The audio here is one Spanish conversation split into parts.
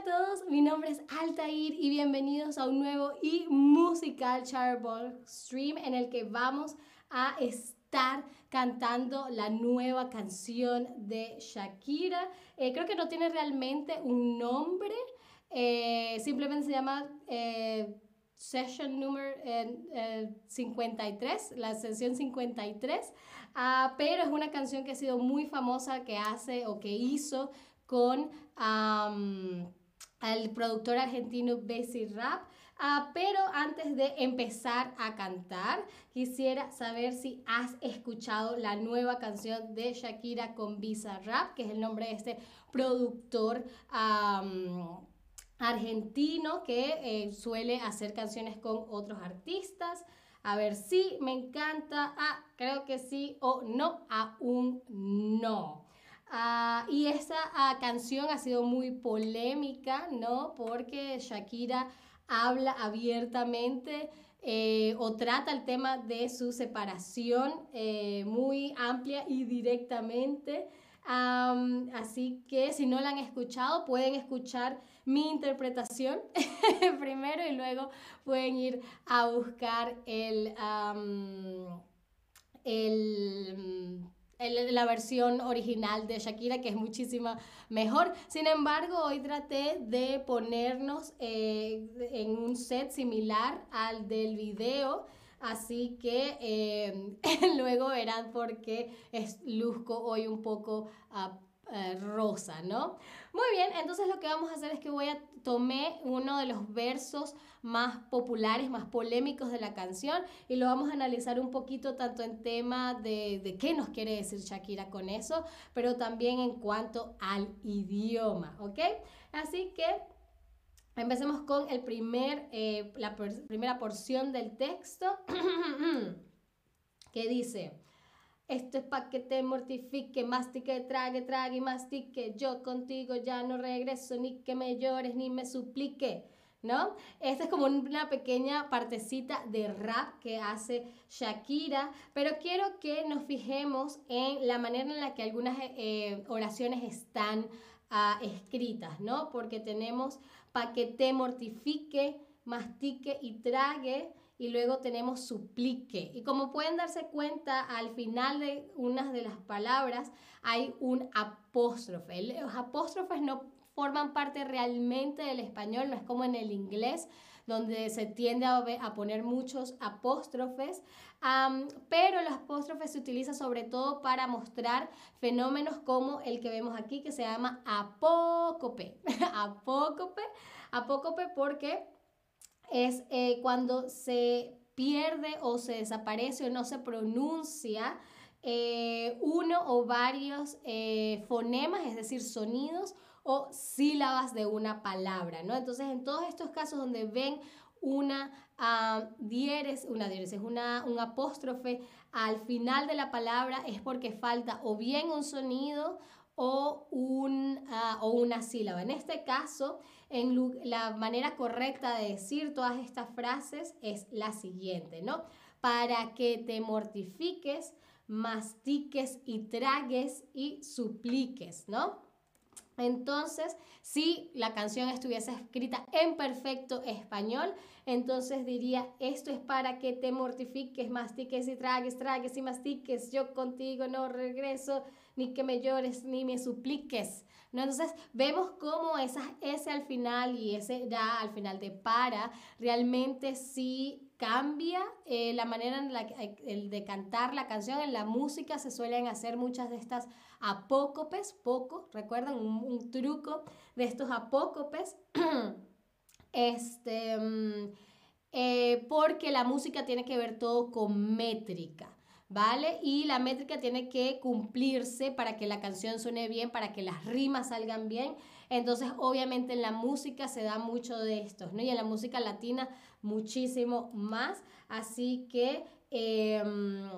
a todos, mi nombre es Altair y bienvenidos a un nuevo y musical Charbol Stream en el que vamos a estar cantando la nueva canción de Shakira. Eh, creo que no tiene realmente un nombre, eh, simplemente se llama eh, Session Number 53, la sesión 53, ah, pero es una canción que ha sido muy famosa que hace o que hizo con el productor argentino Bessie Rap. Ah, pero antes de empezar a cantar, quisiera saber si has escuchado la nueva canción de Shakira con Visa Rap, que es el nombre de este productor argentino que eh, suele hacer canciones con otros artistas. A ver si me encanta. Ah, creo que sí o no, aún no. Ah, y esa ah, canción ha sido muy polémica, ¿no? Porque Shakira habla abiertamente eh, o trata el tema de su separación eh, muy amplia y directamente. así que si no la han escuchado, pueden escuchar mi interpretación primero y luego pueden ir a buscar el, el la versión original de Shakira, que es muchísimo mejor. Sin embargo, hoy traté de ponernos eh, en un set similar al del video. Así que eh, luego verán por qué es, luzco hoy un poco uh, eh, rosa, ¿no? Muy bien, entonces lo que vamos a hacer es que voy a tomé uno de los versos más populares, más polémicos de la canción y lo vamos a analizar un poquito tanto en tema de, de qué nos quiere decir Shakira con eso, pero también en cuanto al idioma, ¿ok? Así que empecemos con el primer, eh, la primera porción del texto que dice... Esto es para que te mortifique, mastique, trague, trague y mastique. Yo contigo ya no regreso, ni que me llores, ni me suplique. ¿No? Esta es como una pequeña partecita de rap que hace Shakira, pero quiero que nos fijemos en la manera en la que algunas eh, oraciones están ah, escritas, ¿no? Porque tenemos para que te mortifique, mastique y trague, y luego tenemos suplique. Y como pueden darse cuenta, al final de unas de las palabras hay un apóstrofe. Los apóstrofes no forman parte realmente del español, no es como en el inglés, donde se tiende a, poner muchos apóstrofes, pero los apóstrofes se utilizan sobre todo para mostrar fenómenos como el que vemos aquí, que se llama apócope. apócope, apócope porque es eh, cuando se pierde o se desaparece o no se pronuncia eh, uno o varios eh, fonemas, es decir, sonidos o sílabas de una palabra, ¿no? Entonces, en todos estos casos donde ven una uh, dieres, una dieres, es una, un apóstrofe al final de la palabra es porque falta o bien un sonido o, un, ah, o una sílaba. En este caso, la manera correcta de decir todas estas frases es la siguiente, ¿no? Para que te mortifiques, mastiques y tragues y supliques, ¿no? Entonces, si la canción estuviese escrita en perfecto español, entonces diría, esto es para que te mortifiques, mastiques y tragues, tragues y mastiques, yo contigo no regreso, ni que me llores, ni me supliques. ¿No? Entonces vemos cómo esa, ese al final y ese ya al final de para realmente sí cambia eh, la manera en la que, el de cantar la canción. En la música se suelen hacer muchas de estas apócopes, poco, recuerdan un, truco de estos apócopes. este, mm, eh, porque la música tiene que ver todo con métrica. ¿Vale? Y la métrica tiene que cumplirse para que la canción suene bien, para que las rimas salgan bien. Entonces, obviamente en la música se da mucho de esto, ¿no? Y en la música latina muchísimo más. Así que... Em,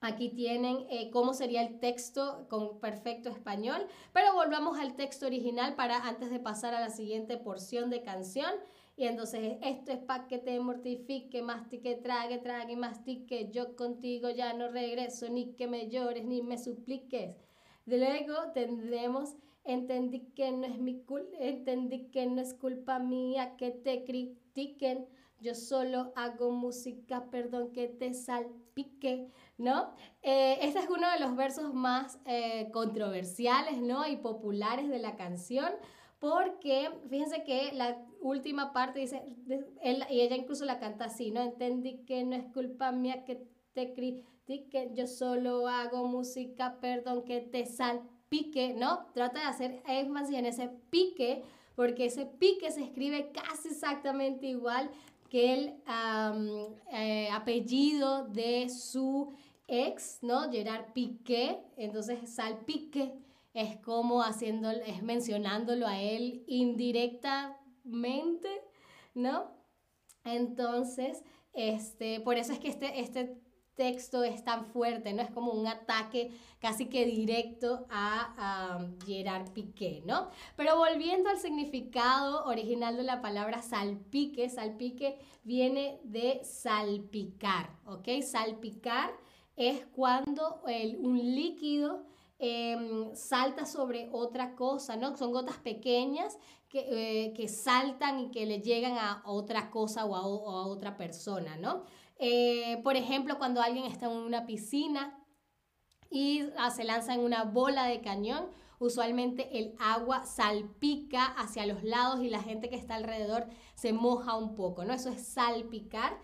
aquí tienen eh, cómo sería el texto con perfecto español, pero volvamos al texto original para antes de pasar a la siguiente porción de canción. Y entonces esto es para que te mortifique, mastique, trague, trague, mastique. Yo contigo ya no regreso, ni que me llores, ni me supliques. Luego tendremos entendí que no es mi entendí que no es culpa mía que te critiquen. Yo solo hago música, perdón que te salpique, ¿no? Eh, este es uno de los versos más eh, controversiales, ¿no? Y populares de la canción, porque fíjense que la última parte dice, y ella incluso la canta así, ¿no? Entendí que no es culpa mía que te critiquen, yo solo hago música, perdón que te salpique, ¿no? Trata de hacer énfasis en ese pique, porque ese pique se escribe casi exactamente igual que el eh, apellido de su ex, ¿no? Gerard Piqué, entonces salpique es como haciendo, es mencionándolo a él indirectamente, ¿no? Entonces, este, por eso es que este, este texto es tan fuerte, ¿no? Es como un ataque casi que directo a, Gerard Piqué, ¿no? Pero volviendo al significado original de la palabra salpique, salpique viene de salpicar, ¿ok? Salpicar es cuando un líquido em, salta sobre otra cosa, ¿no? Son gotas pequeñas que, eh, saltan y que le llegan a otra cosa o a, o a otra persona, ¿no? Eh, por ejemplo, cuando alguien está en una piscina y ah, se lanza en una bola de cañón, usualmente el agua salpica hacia los lados y la gente que está alrededor se moja un poco, ¿no? Eso es salpicar.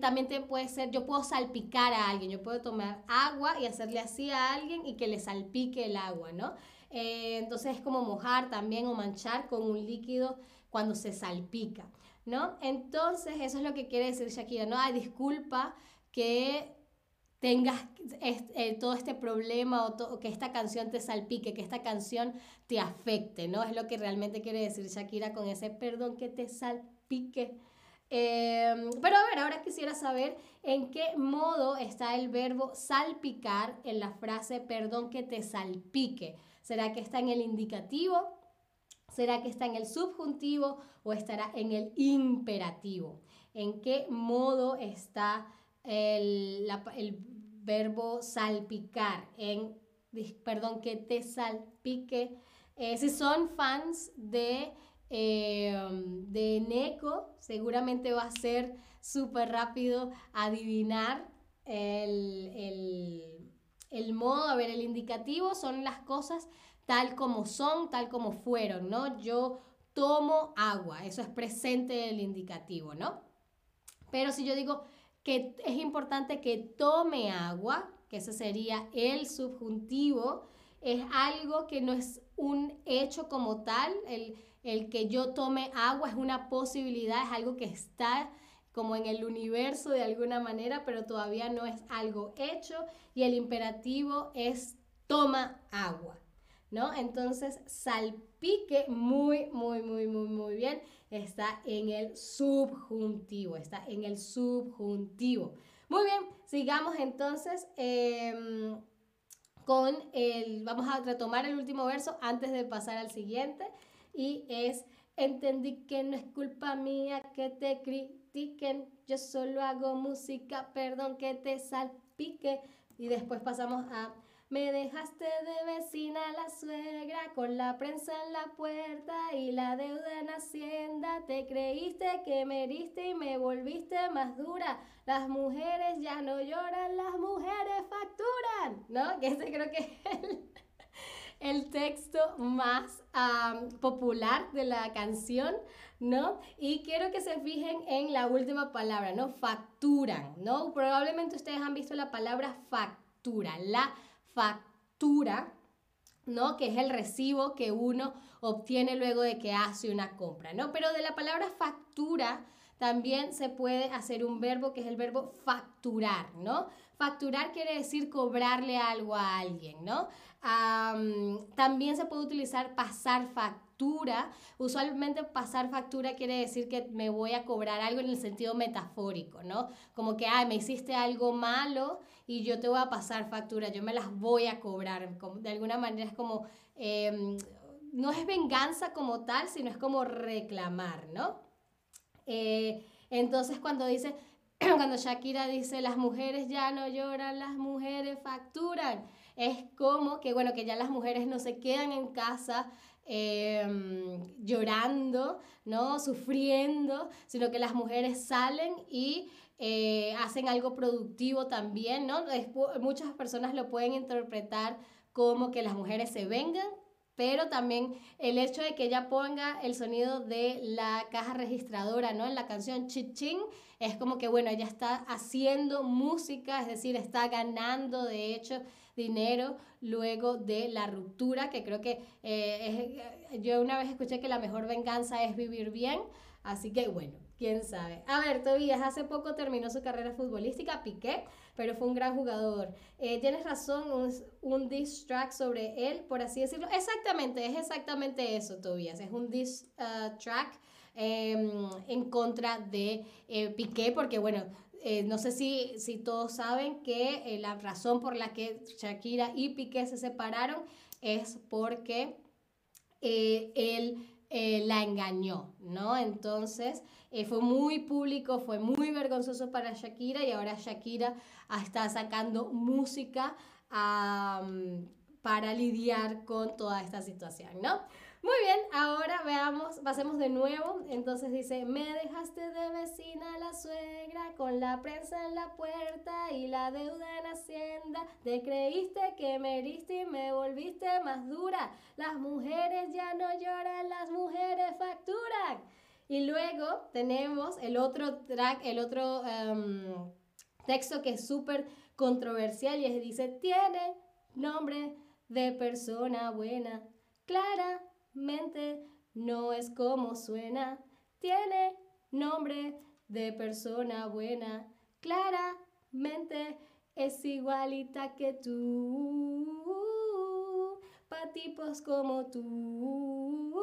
También te puede ser, yo puedo salpicar a alguien, yo puedo tomar agua y hacerle así a alguien y que le salpique el agua, ¿no? Eh, entonces es como mojar también o manchar con un líquido cuando se salpica. ¿no? Entonces, eso es lo que quiere decir Shakira, ¿no? Ay, disculpa que tengas eh, todo este problema o, que esta canción te salpique, que esta canción te afecte, ¿no? Es lo que realmente quiere decir Shakira con ese perdón que te salpique. Em, pero a ver, ahora quisiera saber en qué modo está el verbo salpicar en la frase perdón que te salpique. ¿Será que está en el indicativo? ¿Será que está en el subjuntivo o estará en el imperativo? ¿En qué modo está el, verbo salpicar? En, perdón, que te salpique. Eh, si son fans de, eh, de Neko, seguramente va a ser súper rápido adivinar el, el, el modo, a ver, el indicativo son las cosas tal como son, tal como fueron, ¿no? Yo tomo agua, eso es presente del indicativo, ¿no? Pero si yo digo que es importante que tome agua, que ese sería el subjuntivo, es algo que no es un hecho como tal, el, el que yo tome agua es una posibilidad, es algo que está como en el universo de alguna manera, pero todavía no es algo hecho y el imperativo es toma agua. ¿no? Entonces, salpique muy, muy, muy, muy, muy bien. Está en el subjuntivo, está en el subjuntivo. Muy bien, sigamos entonces em, con el, vamos a retomar el último verso antes de pasar al siguiente y es, entendí que no es culpa mía que te critiquen, yo solo hago música, perdón que te salpique y después pasamos a me dejaste de vecina la suegra con la prensa en la puerta y la deuda en Hacienda. Te creíste que me heriste y me volviste más dura. Las mujeres ya no lloran, las mujeres facturan. ¿No? Que ese creo que es el, texto más popular de la canción, ¿no? Y quiero que se fijen en la última palabra, ¿no? Facturan, ¿no? Probablemente ustedes han visto la palabra factura, la factura, ¿no? Que es el recibo que uno obtiene luego de que hace una compra, ¿no? Pero de la palabra factura también se puede hacer un verbo que es el verbo facturar, ¿no? Facturar quiere decir cobrarle algo a alguien, ¿no? también se puede utilizar pasar factura. Usualmente pasar factura quiere decir que me voy a cobrar algo en el sentido metafórico, ¿no? Como que, ay, me hiciste algo malo y yo te voy a pasar factura, yo me las voy a cobrar. De alguna manera es como, em, no es venganza como tal, sino es como reclamar, ¿no? Eh, entonces cuando dice, cuando Shakira dice, las mujeres ya no lloran, las mujeres facturan, es como que, bueno, que ya las mujeres no se quedan en casa em, llorando, ¿no? Sufriendo, sino que las mujeres salen y eh, hacen algo productivo también, ¿no? muchas personas lo pueden interpretar como que las mujeres se vengan pero también el hecho de que ella ponga el sonido de la caja registradora, ¿no? En la canción Chiching, es como que, bueno, ella está haciendo música, es decir, está ganando, de hecho, dinero luego de la ruptura, que creo que eh, yo una vez escuché que la mejor venganza es vivir bien, así que, bueno, quién sabe. A ver, Tobías, hace poco terminó su carrera futbolística, Piqué pero fue un gran jugador. Eh, tienes razón, un, un track sobre él, por así decirlo. Exactamente, es exactamente eso, Tobias. Es un diss uh, track em, en contra de eh, Piqué, porque bueno, eh, no sé si, si todos saben que la razón por la que Shakira y Piqué se separaron es porque él la engañó, ¿no? Entonces fue muy público, fue muy vergonzoso para Shakira y ahora Shakira está sacando música para lidiar con toda esta situación, ¿no? Muy bien, ahora veamos, pasemos de nuevo. Entonces dice, me dejaste de vecina la suegra con la prensa en la puerta y la deuda en Hacienda. Te creíste que me heriste y me volviste más dura. Las mujeres ya no lloran, las mujeres facturan. Y luego tenemos el otro track, el otro... Em, Texto que es súper controversial y dice, tiene nombre de persona buena. Claramente no es como suena. Tiene nombre de persona buena. Claramente es igualita que tú. Pa' tipos como tú.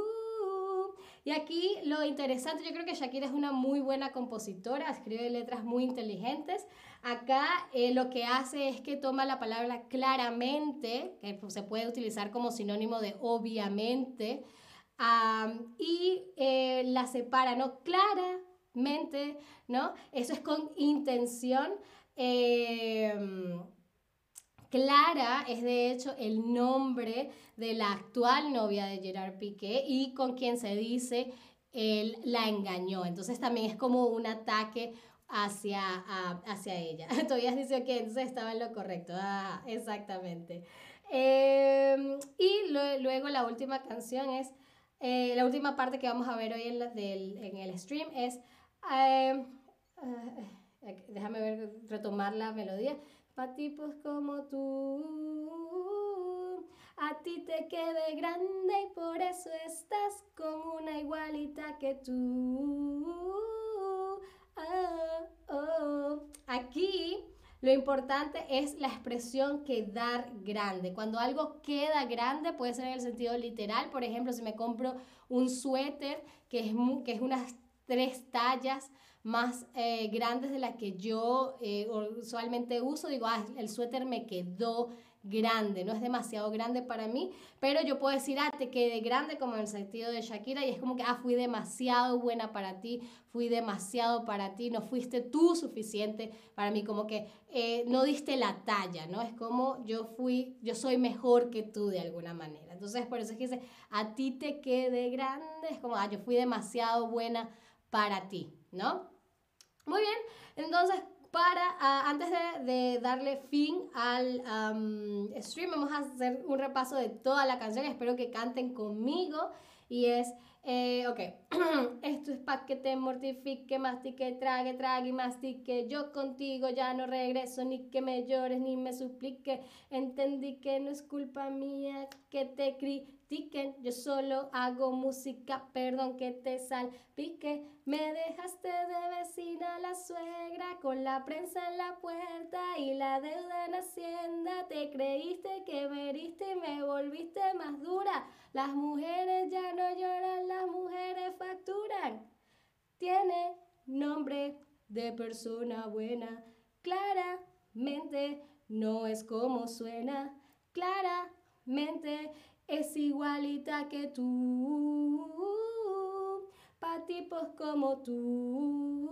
Y aquí lo interesante, yo creo que Shakira es una muy buena compositora, escribe letras muy inteligentes. Acá eh, lo que hace es que toma la palabra claramente, que se puede utilizar como sinónimo de obviamente, y eh, la separa, ¿no? Claramente, ¿no? Eso es con intención. Em, Clara es de hecho el nombre de la actual novia de Gerard Piqué y con quien se dice él la engañó. Entonces también es como un ataque hacia, hacia ella. Todavía dice que entonces estaba en lo correcto. Ah, exactamente. Em, y luego la última canción es, eh, la última parte que vamos a ver hoy en, en el stream es, em, eh, déjame ver, retomar la melodía pa' tipos como tú. A ti te quede grande y por eso estás con una igualita que tú. Oh, oh. Aquí lo importante es la expresión quedar grande. Cuando algo queda grande puede ser en el sentido literal. Por ejemplo, si me compro un suéter que es, que es unas tres tallas más eh, grandes de las que yo eh, usualmente uso. Digo, ah, el suéter me quedó grande, no es demasiado grande para mí, pero yo puedo decir, ah, te quedé grande como en el sentido de Shakira y es como que, ah, fui demasiado buena para ti, fui demasiado para ti, no fuiste tú suficiente para mí, como que eh, no diste la talla, ¿no? Es como yo fui, yo soy mejor que tú de alguna manera. Entonces, por eso es que dice, a ti te quedé grande, es como, ah, yo fui demasiado buena para ti, ¿no? Muy bien, entonces para, ah, antes de, darle fin al stream, vamos a hacer un repaso de toda la canción, espero que canten conmigo. Y es, eh, ok, esto es para que te mortifique, mastique, trague, trague y mastique, yo contigo ya no regreso, ni que me llores, ni me suplique, entendí que no es culpa mía que te yo solo hago música, perdón que te salpique, me dejaste de vecina la suegra con la prensa en la puerta y la deuda en hacienda. Te creíste que me y me volviste más dura. Las mujeres ya no lloran, las mujeres facturan. Tiene nombre de persona buena. Claramente no es como suena. Claramente es igualita que tú pa' tipos como tú.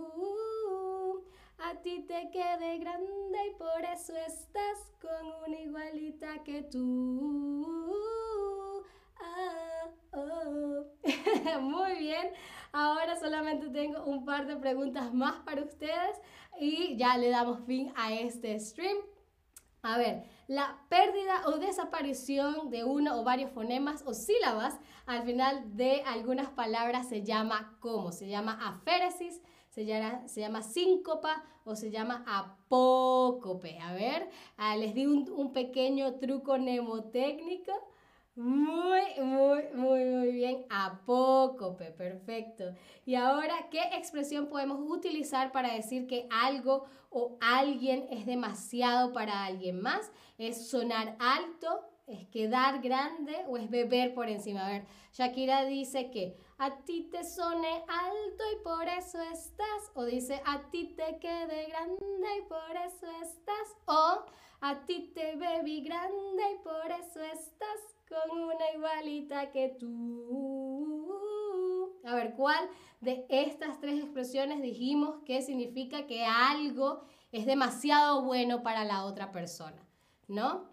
A ti te quede grande y por eso estás con una igualita que tú. Ah, oh. Muy bien. Ahora solamente tengo un par de preguntas más para ustedes y ya le damos fin a este stream. A ver, la pérdida o desaparición de uno o varios fonemas o sílabas al final de algunas palabras se llama ¿cómo? Se llama aféresis, se llama, se llama síncopa o se llama apócope. A ver, ah, les di un, un pequeño truco mnemotécnico. Muy, muy, muy, muy bien. Apócope, perfecto. Y ahora, ¿qué expresión podemos utilizar para decir que algo o alguien es demasiado para alguien más? ¿Es sonar alto? ¿Es quedar grande o es beber por encima? A ver, Shakira dice que a ti te sone alto y por eso estás. O dice a ti te quede grande y por eso estás. O a ti te bebí grande y por eso estás con una igualita que tú. A ver, ¿cuál de estas tres expresiones dijimos que significa que algo es demasiado bueno para la otra persona? ¿No?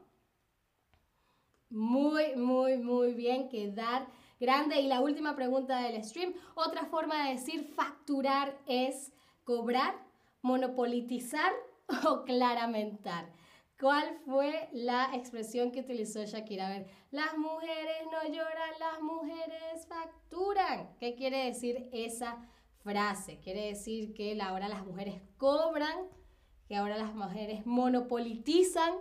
Muy, muy, muy bien, quedar grande. Y la última pregunta del stream, otra forma de decir facturar es cobrar, monopolizar o claramentar. ¿Cuál fue la expresión que utilizó Shakira? A ver, las mujeres no lloran, las mujeres facturan. ¿Qué quiere decir esa frase? Quiere decir que ahora las mujeres cobran, que ahora las mujeres monopolizan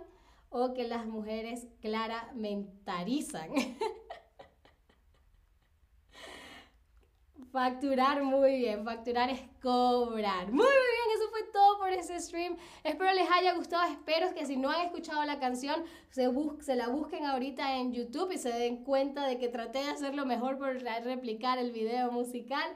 o que las mujeres claramentarizan. Facturar muy bien, facturar es cobrar. Muy, muy bien, eso por ese stream. Espero les haya gustado, espero que si no han escuchado la canción, se, se la busquen ahorita en YouTube y se den cuenta de que traté de hacerlo mejor por replicar el video musical.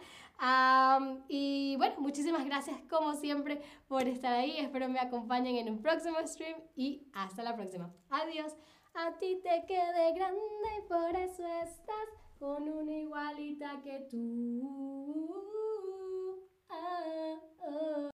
y bueno, muchísimas gracias como siempre por estar ahí. Espero me acompañen en un próximo stream y hasta la próxima. Adiós. A ti te quede grande y por eso estás con una igualita que tú.